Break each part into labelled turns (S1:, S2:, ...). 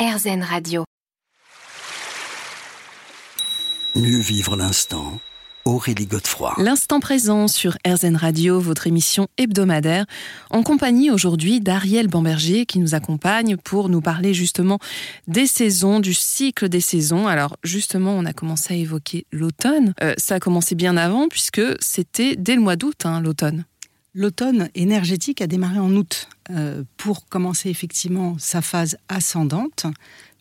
S1: RZN Radio.
S2: Mieux vivre l'instant. Aurélie Godefroy.
S3: L'instant présent sur RZN Radio, votre émission hebdomadaire, en compagnie aujourd'hui d'Ariel Bamberger qui nous accompagne pour nous parler justement des saisons, du cycle des saisons. Alors justement, on a commencé à évoquer l'automne. Euh, ça a commencé bien avant puisque c'était dès le mois d'août, hein, l'automne.
S4: L'automne énergétique a démarré en août euh, pour commencer effectivement sa phase ascendante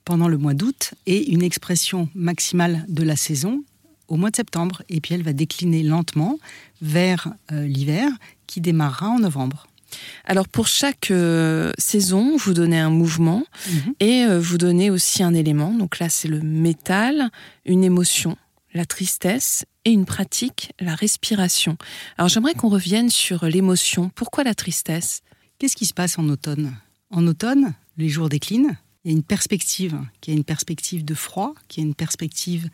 S4: pendant le mois d'août et une expression maximale de la saison au mois de septembre. Et puis elle va décliner lentement vers euh, l'hiver qui démarrera en novembre.
S3: Alors pour chaque euh, saison, vous donnez un mouvement
S4: Mhm.
S3: et vous donnez aussi un élément. Donc là, c'est le métal, une émotion, la tristesse et une pratique, la respiration. Alors j'aimerais qu'on revienne sur l'émotion. Pourquoi la tristesse?
S4: Qu'est-ce qui se passe en automne? En automne, les jours déclinent. Il y a une perspective, qui est une perspective de froid, qui est une perspective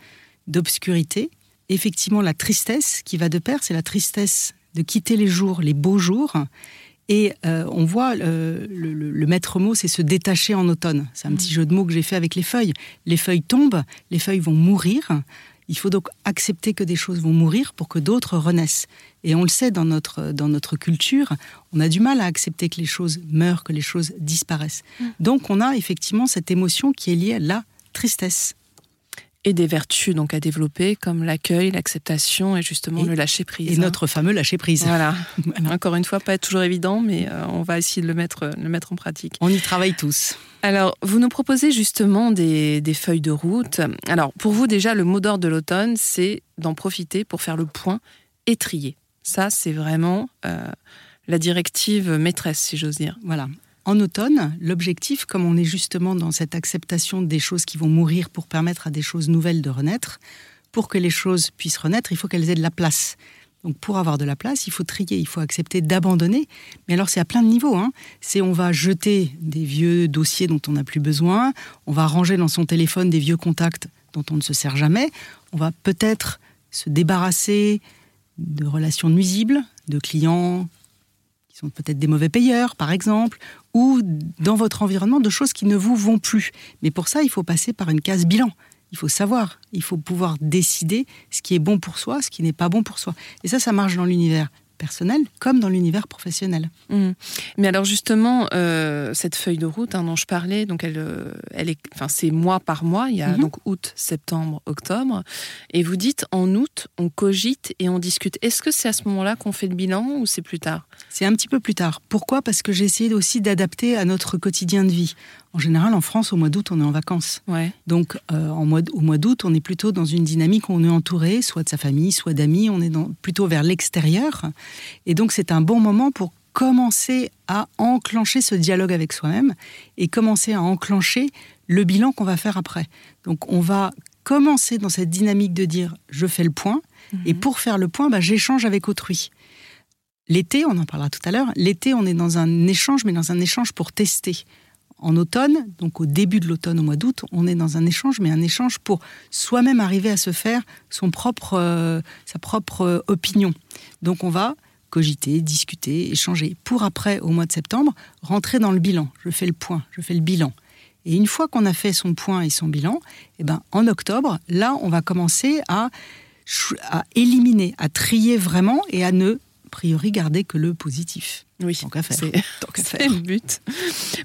S4: d'obscurité. Effectivement, la tristesse qui va de pair, c'est la tristesse de quitter les jours, les beaux jours. Et euh, on voit, euh, le, le- le maître mot, c'est se détacher en automne. C'est un petit jeu de mots que j'ai fait avec les feuilles. Les feuilles tombent, les feuilles vont mourir. Il faut donc accepter que des choses vont mourir pour que d'autres renaissent. Et on le sait dans notre, dans notre culture, on a du mal à accepter que les choses meurent, que les choses disparaissent. Donc on a effectivement cette émotion qui est liée à la tristesse.
S3: Et des vertus donc à développer comme l'accueil, l'acceptation et justement
S4: Et-
S3: le lâcher prise.
S4: Et
S3: hein.
S4: notre fameux lâcher prise.
S3: Voilà.
S4: Voilà.
S3: Encore une fois, pas toujours évident, mais euh, on va essayer de le mettre, le mettre en pratique.
S4: On y travaille tous.
S3: Alors, vous nous proposez justement des, des feuilles de route. Alors, pour vous, déjà, le mot d'ordre de l'automne, c'est d'en profiter pour faire le point et trier. Ça, c'est vraiment euh, la directive maîtresse, si j'ose dire.
S4: Voilà. En automne, l'objectif, comme on est justement dans cette acceptation des choses qui vont mourir pour permettre à des choses nouvelles de renaître, pour que les choses puissent renaître, il faut qu'elles aient de la place. Donc pour avoir de la place, il faut trier, il faut accepter d'abandonner. Mais alors c'est à plein de niveaux. Hein. C'est on va jeter des vieux dossiers dont on n'a plus besoin, on va ranger dans son téléphone des vieux contacts dont on ne se sert jamais, on va peut-être se débarrasser de relations nuisibles, de clients qui sont peut-être des mauvais payeurs, par exemple, ou dans votre environnement de choses qui ne vous vont plus. Mais pour ça, il faut passer par une case bilan. Il faut savoir, il faut pouvoir décider ce qui est bon pour soi, ce qui n'est pas bon pour soi. Et ça, ça marche dans l'univers personnel comme dans l'univers professionnel.
S3: Mhm. Mais alors justement, euh, cette feuille de route hein, dont je parlais, donc elle, euh, elle est, enfin c'est mois par mois. Il y a
S4: Mhm.
S3: donc août, septembre, octobre, et vous dites en août, on cogite et on discute. Est-ce que c'est à ce moment-là qu'on fait le bilan ou c'est plus tard?
S4: C'est un petit peu plus tard. Pourquoi? Parce que j'ai essayé aussi d'adapter à notre quotidien de vie. En général, en France, au mois d'août, on est en vacances.
S3: Ouais.
S4: Donc, euh, en mois, au mois d'août, on est plutôt dans une dynamique où on est entouré, soit de sa famille, soit d'amis, on est dans- plutôt vers l'extérieur. Et donc, c'est un bon moment pour commencer à enclencher ce dialogue avec soi-même et commencer à enclencher le bilan qu'on va faire après. Donc, on va commencer dans cette dynamique de dire je fais le point, et pour faire le point, bah, j'échange avec autrui. L'été, on en parlera tout à l'heure, l'été, on est dans un échange, mais dans un échange pour tester. En automne, donc au début de l'automne, au mois d'août, on est dans un échange, mais un échange pour soi-même arriver à se faire son propre, euh, sa propre euh, opinion. Donc on va cogiter, discuter, échanger, pour après, au mois de septembre, rentrer dans le bilan. Je fais le point, je fais le bilan. Et une fois qu'on a fait son point et son bilan, eh ben, en octobre, là, on va commencer à, à éliminer, à trier vraiment et à ne, priori, garder que le positif.
S3: Oui,
S4: Tant qu'à faire.
S3: c'est le but.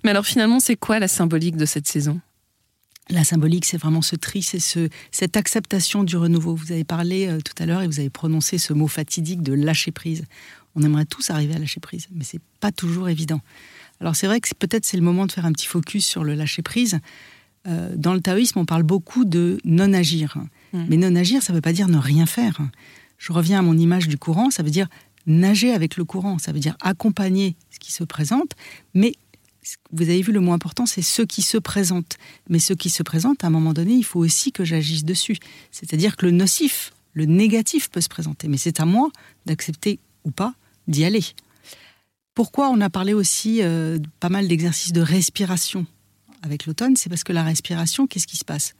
S3: Mais alors finalement, c'est quoi la symbolique de cette saison?
S4: La symbolique, c'est vraiment ce tri, c'est ce, cette acceptation du renouveau. Vous avez parlé euh, tout à l'heure et vous avez prononcé ce mot fatidique de lâcher prise. On aimerait tous arriver à lâcher prise, mais c'est pas toujours évident. Alors c'est vrai que peut-être c'est le moment de faire un petit focus sur le lâcher prise. Euh, dans le taoïsme, on parle beaucoup de non-agir.
S3: Mm.
S4: Mais non-agir, ça ne veut pas dire ne rien faire. Je reviens à mon image du courant, ça veut dire nager avec le courant, ça veut dire accompagner ce qui se présente, mais vous avez vu, le mot important, c'est ce qui se présente. Mais ce qui se présente, à un moment donné, il faut aussi que j'agisse dessus. C'est-à-dire que le nocif, le négatif peut se présenter. Mais c'est à moi d'accepter ou pas d'y aller. Pourquoi on a parlé aussi euh, pas mal d'exercices de respiration avec l'automne C'est parce que la respiration, qu'est-ce qui se passe?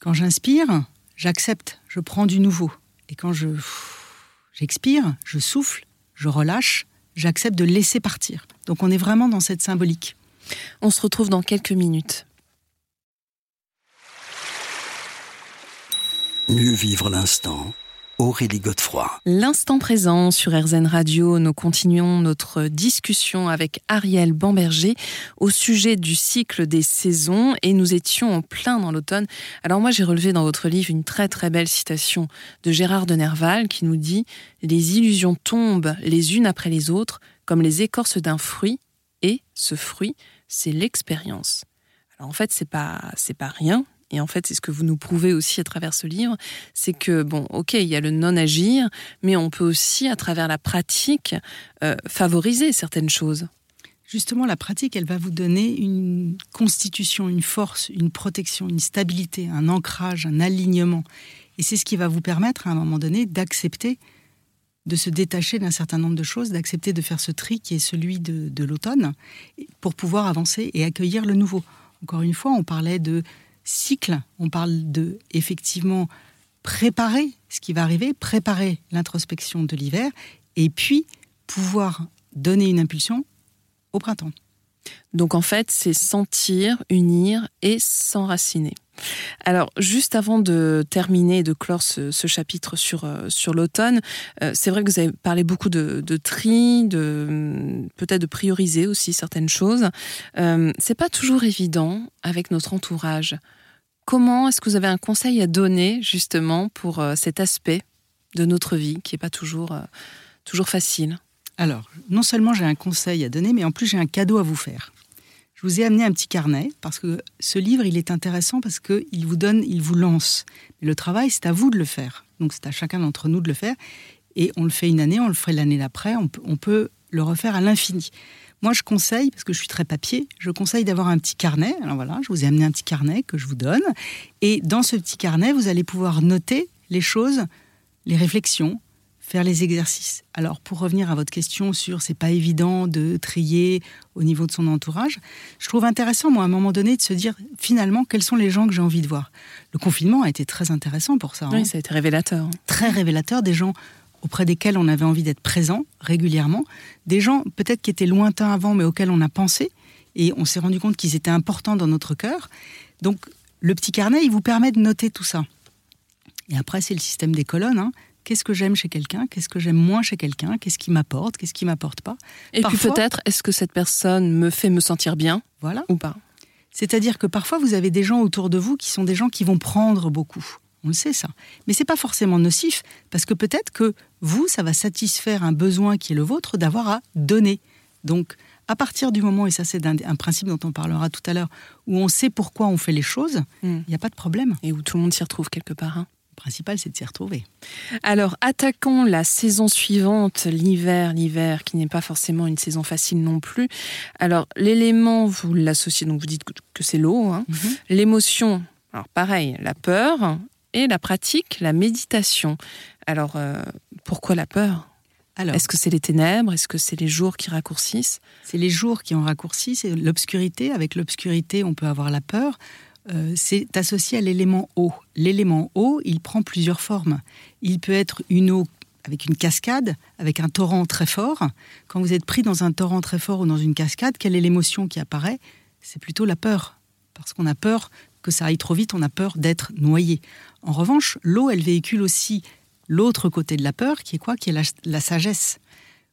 S4: Quand j'inspire, j'accepte, je prends du nouveau. Et quand je j'expire, je souffle, je relâche, j'accepte de laisser partir. Donc on est vraiment dans cette symbolique.
S3: On se retrouve dans quelques minutes.
S2: Mieux vivre l'instant. Aurélie Godefroy.
S3: L'instant présent sur RZN Radio, nous continuons notre discussion avec Ariel Bamberger au sujet du cycle des saisons et nous étions en plein dans l'automne. Alors moi j'ai relevé dans votre livre une très très belle citation de Gérard de Nerval qui nous dit Les illusions tombent les unes après les autres comme les écorces d'un fruit et ce fruit c'est l'expérience. Alors en fait c'est pas c'est pas rien et en fait, c'est ce que vous nous prouvez aussi à travers ce livre, c'est que, bon, ok, il y a le non-agir, mais on peut aussi, à travers la pratique, euh, favoriser certaines choses.
S4: Justement, la pratique, elle va vous donner une constitution, une force, une protection, une stabilité, un ancrage, un alignement. Et c'est ce qui va vous permettre, à un moment donné, d'accepter de se détacher d'un certain nombre de choses, d'accepter de faire ce tri qui est celui de, de l'automne, pour pouvoir avancer et accueillir le nouveau. Encore une fois, on parlait de cycle. On parle de, effectivement, préparer ce qui va arriver, préparer l'introspection de l'hiver, et puis pouvoir donner une impulsion au printemps.
S3: Donc en fait, c'est sentir, unir et s'enraciner. Alors, juste avant de terminer et de clore ce, chapitre sur, euh, sur l'automne, euh, c'est vrai que vous avez parlé beaucoup de, tri, de peut-être de prioriser aussi certaines choses. Euh, c'est pas toujours évident avec notre entourage. Comment est-ce que vous avez un conseil à donner justement pour cet aspect de notre vie qui n'est pas toujours, toujours facile?
S4: Alors, non seulement j'ai un conseil à donner, mais en plus j'ai un cadeau à vous faire. Je vous ai amené un petit carnet parce que ce livre, il est intéressant parce qu'il vous donne, il vous lance. Mais le travail, c'est à vous de le faire. Donc c'est à chacun d'entre nous de le faire. Et on le fait une année, on le ferait l'année d'après, on, on, peut le refaire à l'infini. Moi, je conseille, parce que je suis très papier, je conseille d'avoir un petit carnet. Alors voilà, je vous ai amené un petit carnet que je vous donne. Et dans ce petit carnet, vous allez pouvoir noter les choses, les réflexions, faire les exercices. Alors, pour revenir à votre question sur c'est pas évident de trier au niveau de son entourage, je trouve intéressant, moi, à un moment donné, de se dire finalement quels sont les gens que j'ai envie de voir. Le confinement a été très intéressant pour ça.
S3: Oui, hein. ça a été révélateur.
S4: Très révélateur des gens auprès desquels on avait envie d'être présent régulièrement, des gens peut-être qui étaient lointains avant, mais auxquels on a pensé, et on s'est rendu compte qu'ils étaient importants dans notre cœur. Donc, le petit carnet, il vous permet de noter tout ça. Et après, c'est le système des colonnes. Hein qu'est-ce que j'aime chez quelqu'un, qu'est-ce que j'aime moins chez quelqu'un, qu'est-ce qui m'apporte, qu'est-ce qui m'apporte pas.
S3: Et puis peut-être, est-ce que cette personne me fait me sentir bien
S4: voilà.
S3: ou pas?
S4: C'est-à-dire que parfois vous avez des gens autour de vous qui sont des gens qui vont prendre beaucoup. On le sait ça. Mais c'est pas forcément nocif parce que peut-être que vous, ça va satisfaire un besoin qui est le vôtre d'avoir à donner. Donc, à partir du moment, et ça c'est un, principe dont on parlera tout à l'heure, où on sait pourquoi on fait les choses, hmm. il n'y a pas de problème.
S3: Et où tout le monde s'y retrouve quelque part. Hein
S4: principal, c'est de s'y retrouver.
S3: Alors, attaquons la saison suivante, l'hiver, l'hiver qui n'est pas forcément une saison facile non plus. Alors, l'élément, vous l'associez, donc vous dites que c'est l'eau. Hein. Mhm. L'émotion, alors pareil, la peur. Et la pratique, la méditation. Alors, euh, pourquoi la peur? Est-ce que c'est les ténèbres? Est-ce que c'est les jours qui raccourcissent?
S4: C'est les jours qui ont raccourci, c'est l'obscurité. Avec l'obscurité, on peut avoir la peur. Euh, c'est associé à l'élément eau. L'élément eau, il prend plusieurs formes. Il peut être une eau avec une cascade, avec un torrent très fort. Quand vous êtes pris dans un torrent très fort ou dans une cascade, quelle est l'émotion qui apparaît? C'est plutôt la peur. Parce qu'on a peur que ça aille trop vite, on a peur d'être noyé. En revanche, l'eau, elle véhicule aussi l'autre côté de la peur, qui est quoi? Qui est la sagesse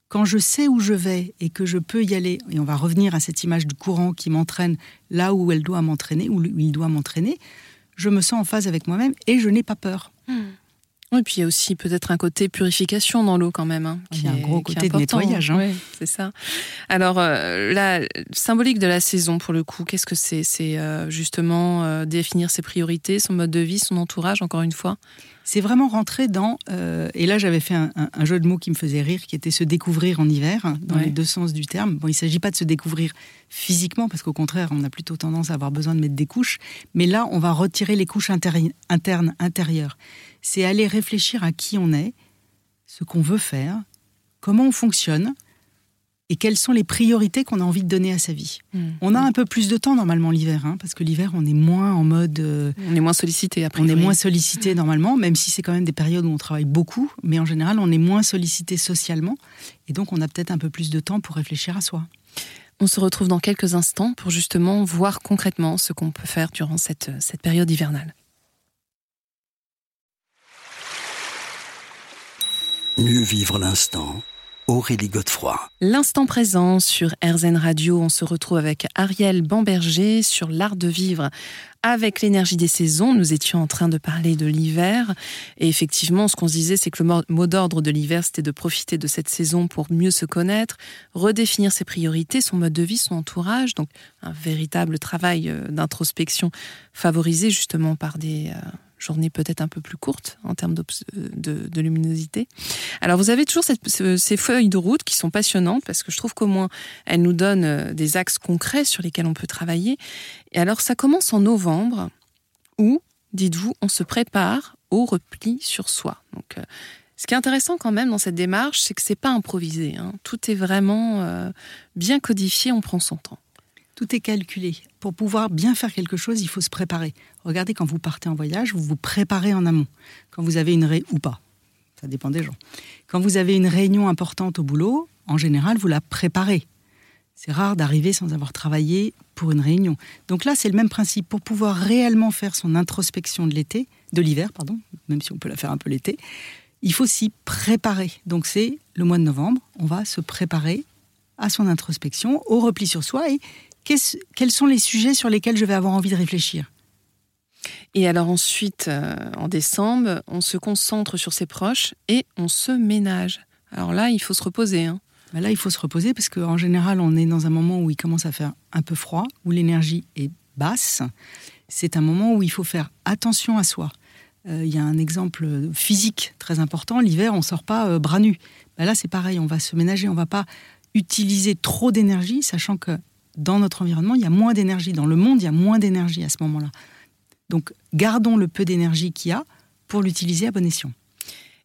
S4: quand je sais où je vais et que je peux y aller, et on va revenir à cette image du courant qui m'entraîne là où elle doit m'entraîner, où il doit m'entraîner, je me sens en phase avec moi-même et je n'ai pas peur.
S3: Hmm. Oui, puis il y a aussi peut-être un côté purification dans l'eau quand même. Hein,
S4: il y a un gros côté de nettoyage. Hein.
S3: Oui, c'est ça. Alors, euh, la symbolique de la saison, pour le coup, qu'est-ce que c'est? C'est euh, justement euh, définir ses priorités, son mode de vie, son entourage, encore une fois?
S4: C'est vraiment rentrer dans. Et là, j'avais fait un, jeu de mots qui me faisait rire, qui était se découvrir en hiver, dans les deux sens du terme. Bon, il ne s'agit pas de se découvrir physiquement, parce qu'au contraire, on a plutôt tendance à avoir besoin de mettre des couches. Mais là, on va retirer les couches internes, intérieures. C'est aller réfléchir à qui on est, ce qu'on veut faire, comment on fonctionne, et quelles sont les priorités qu'on a envie de donner à sa vie. Hmm. On a un peu plus de temps normalement l'hiver, hein, parce que l'hiver on est moins en mode.
S3: Euh, on est moins sollicité après.
S4: On est moins sollicité normalement, même si c'est quand même des périodes où on travaille beaucoup, mais en général on est moins sollicité socialement, et donc on a peut-être un peu plus de temps pour réfléchir à soi.
S3: On se retrouve dans quelques instants pour justement voir concrètement ce qu'on peut faire durant cette, cette période hivernale.
S2: Mieux vivre l'instant. Aurélie Godefroy.
S3: L'instant présent sur RZN Radio, on se retrouve avec Ariel Bamberger sur l'art de vivre avec l'énergie des saisons. Nous étions en train de parler de l'hiver et effectivement, ce qu'on se disait, c'est que le mot d'ordre de l'hiver, c'était de profiter de cette saison pour mieux se connaître, redéfinir ses priorités, son mode de vie, son entourage. Donc, un véritable travail euh, d'introspection favorisé justement par des euh, journée peut-être un peu plus courte en termes euh, de, luminosité. Alors vous avez toujours ces feuilles de route qui sont passionnantes parce que je trouve qu'au moins elles nous donnent euh, des axes concrets sur lesquels on peut travailler. Et alors ça commence en novembre où, dites-vous, on se prépare au repli sur soi. Donc euh, ce qui est intéressant quand même dans cette démarche, c'est que c'est pas improvisé. Hein. Tout est vraiment bien codifié, on prend son temps.
S4: Tout est calculé. Pour pouvoir bien faire quelque chose, il faut se préparer. Regardez, quand vous partez en voyage, vous vous préparez en amont. Quand vous avez une réunion, ou pas, ça dépend des gens. Quand vous avez une réunion importante au boulot, en général, vous la préparez. C'est rare d'arriver sans avoir travaillé pour une réunion. Donc là, c'est le même principe. Pour pouvoir réellement faire son introspection de l'été, de l'hiver, pardon, même si on peut la faire un peu l'été, il faut s'y préparer. Donc c'est le mois de novembre, on va se préparer à son introspection, au repli sur soi et quels sont les sujets sur lesquels je vais avoir envie de réfléchir?
S3: Et alors ensuite, euh, en décembre, on se concentre sur ses proches et on se ménage. Alors là, il faut se reposer. Hein.
S4: Bah là, il faut se reposer parce qu'en général, on est dans un moment où il commence à faire un peu froid, où l'énergie est basse. C'est un moment où il faut faire attention à soi. Euh, il y a un exemple physique très important. L'hiver, on ne sort pas euh, bras nus. Bah là, c'est pareil. On va se ménager. On ne va pas utiliser trop d'énergie, sachant que dans notre environnement, il y a moins d'énergie. Dans le monde, il y a moins d'énergie à ce moment-là. Donc, gardons le peu d'énergie qu'il y a pour l'utiliser à bon escient.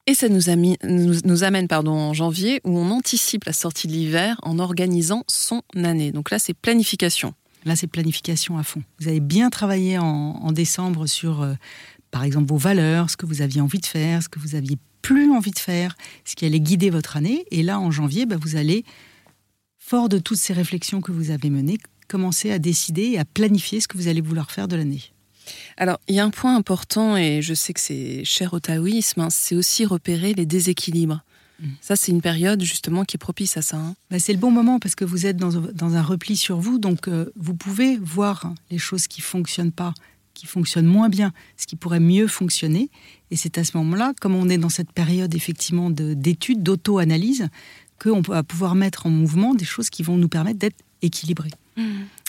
S3: Et ça nous, amène pardon, en janvier où on anticipe la sortie de l'hiver en organisant son année. Donc là, c'est planification.
S4: Là, c'est planification à fond. Vous avez bien travaillé en, décembre sur, euh, par exemple, vos valeurs, ce que vous aviez envie de faire, ce que vous aviez plus envie de faire, ce qui allait guider votre année. Et là, en janvier, bah, vous allez fort de toutes ces réflexions que vous avez menées, commencez à décider et à planifier ce que vous allez vouloir faire de l'année.
S3: Alors, il y a un point important, et je sais que c'est cher au taoïsme, hein, c'est aussi repérer les déséquilibres. Mm. Ça, c'est une période justement qui est propice à ça. Hein.
S4: Bah, c'est le bon moment parce que vous êtes dans, un repli sur vous, donc euh, vous pouvez voir les choses qui fonctionnent pas, qui fonctionnent moins bien, ce qui pourrait mieux fonctionner. Et c'est à ce moment-là, comme on est dans cette période effectivement d'études, d'auto-analyse, qu'on va pouvoir mettre en mouvement des choses qui vont nous permettre d'être équilibrés.
S3: Mmh.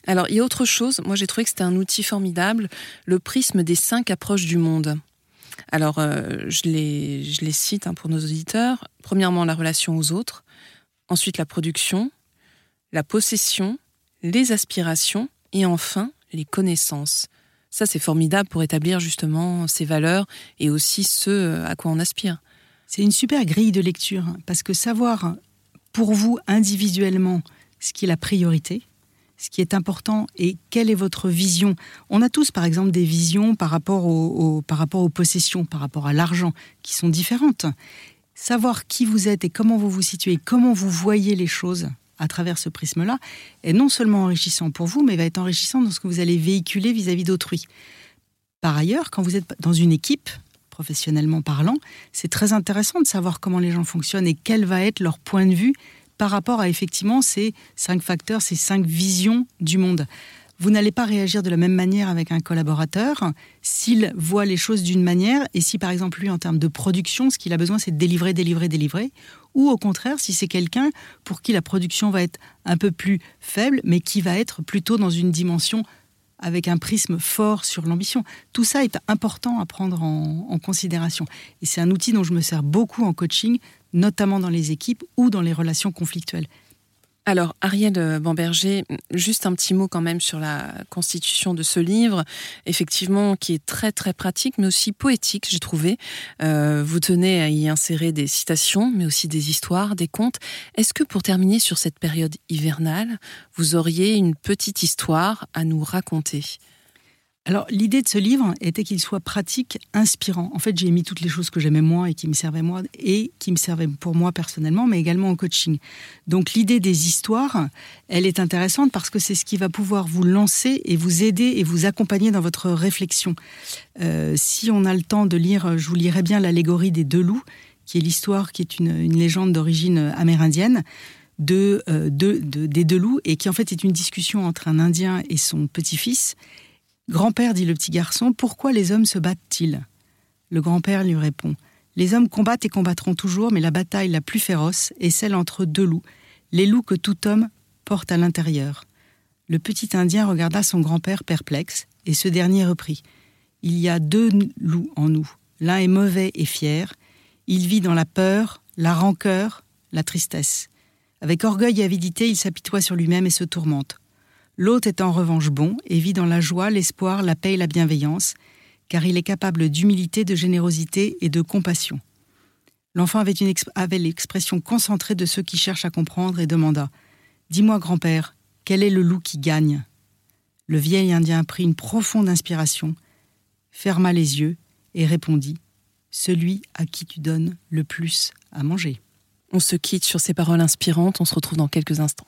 S3: Alors, il y a autre chose. Moi, j'ai trouvé que c'était un outil formidable, le prisme des cinq approches du monde. Alors, euh, je, les, je les cite hein, pour nos auditeurs. Premièrement, la relation aux autres. Ensuite, la production, la possession, les aspirations et enfin, les connaissances. Ça, c'est formidable pour établir justement ces valeurs et aussi ce à quoi on aspire.
S4: C'est une super grille de lecture hein, parce que savoir pour vous individuellement ce qui est la priorité, ce qui est important et quelle est votre vision. On a tous, par exemple, des visions par rapport, par rapport aux possessions, par rapport à l'argent, qui sont différentes. Savoir qui vous êtes et comment vous vous situez, comment vous voyez les choses à travers ce prisme-là, est non seulement enrichissant pour vous, mais va être enrichissant dans ce que vous allez véhiculer vis-à-vis d'autrui. Par ailleurs, quand vous êtes dans une équipe, professionnellement parlant, c'est très intéressant de savoir comment les gens fonctionnent et quel va être leur point de vue par rapport à effectivement ces cinq facteurs, ces cinq visions du monde. Vous n'allez pas réagir de la même manière avec un collaborateur s'il voit les choses d'une manière et si par exemple lui en termes de production, ce qu'il a besoin c'est de délivrer, délivrer, délivrer, ou au contraire si c'est quelqu'un pour qui la production va être un peu plus faible mais qui va être plutôt dans une dimension avec un prisme fort sur l'ambition. Tout ça est important à prendre en, considération. Et c'est un outil dont je me sers beaucoup en coaching, notamment dans les équipes ou dans les relations conflictuelles.
S3: Alors, Ariel Bamberger, juste un petit mot quand même sur la constitution de ce livre, effectivement, qui est très très pratique, mais aussi poétique, j'ai trouvé. Euh, vous tenez à y insérer des citations, mais aussi des histoires, des contes. Est-ce que pour terminer sur cette période hivernale, vous auriez une petite histoire à nous raconter?
S4: Alors l'idée de ce livre était qu'il soit pratique, inspirant. En fait, j'ai mis toutes les choses que j'aimais moi et qui me servaient moi et qui me servaient pour moi personnellement, mais également en coaching. Donc l'idée des histoires, elle est intéressante parce que c'est ce qui va pouvoir vous lancer et vous aider et vous accompagner dans votre réflexion. Euh, si on a le temps de lire, je vous lirai bien l'allégorie des deux loups, qui est l'histoire qui est une, légende d'origine amérindienne. Euh, de, des deux loups et qui en fait est une discussion entre un Indien et son petit-fils Grand-père, dit le petit garçon, pourquoi les hommes se battent-ils? Le grand-père lui répond Les hommes combattent et combattront toujours, mais la bataille la plus féroce est celle entre deux loups, les loups que tout homme porte à l'intérieur. Le petit Indien regarda son grand-père perplexe, et ce dernier reprit Il y a deux loups en nous. L'un est mauvais et fier. Il vit dans la peur, la rancœur, la tristesse. Avec orgueil et avidité, il s'apitoie sur lui-même et se tourmente. L'autre est en revanche bon et vit dans la joie, l'espoir, la paix et la bienveillance, car il est capable d'humilité, de générosité et de compassion. L'enfant avait, avait l'expression concentrée de ceux qui cherchent à comprendre et demanda Dis-moi, grand-père, quel est le loup qui gagne? Le vieil Indien prit une profonde inspiration, ferma les yeux et répondit Celui à qui tu donnes le plus à manger.
S3: On se quitte sur ces paroles inspirantes, on se retrouve dans quelques instants.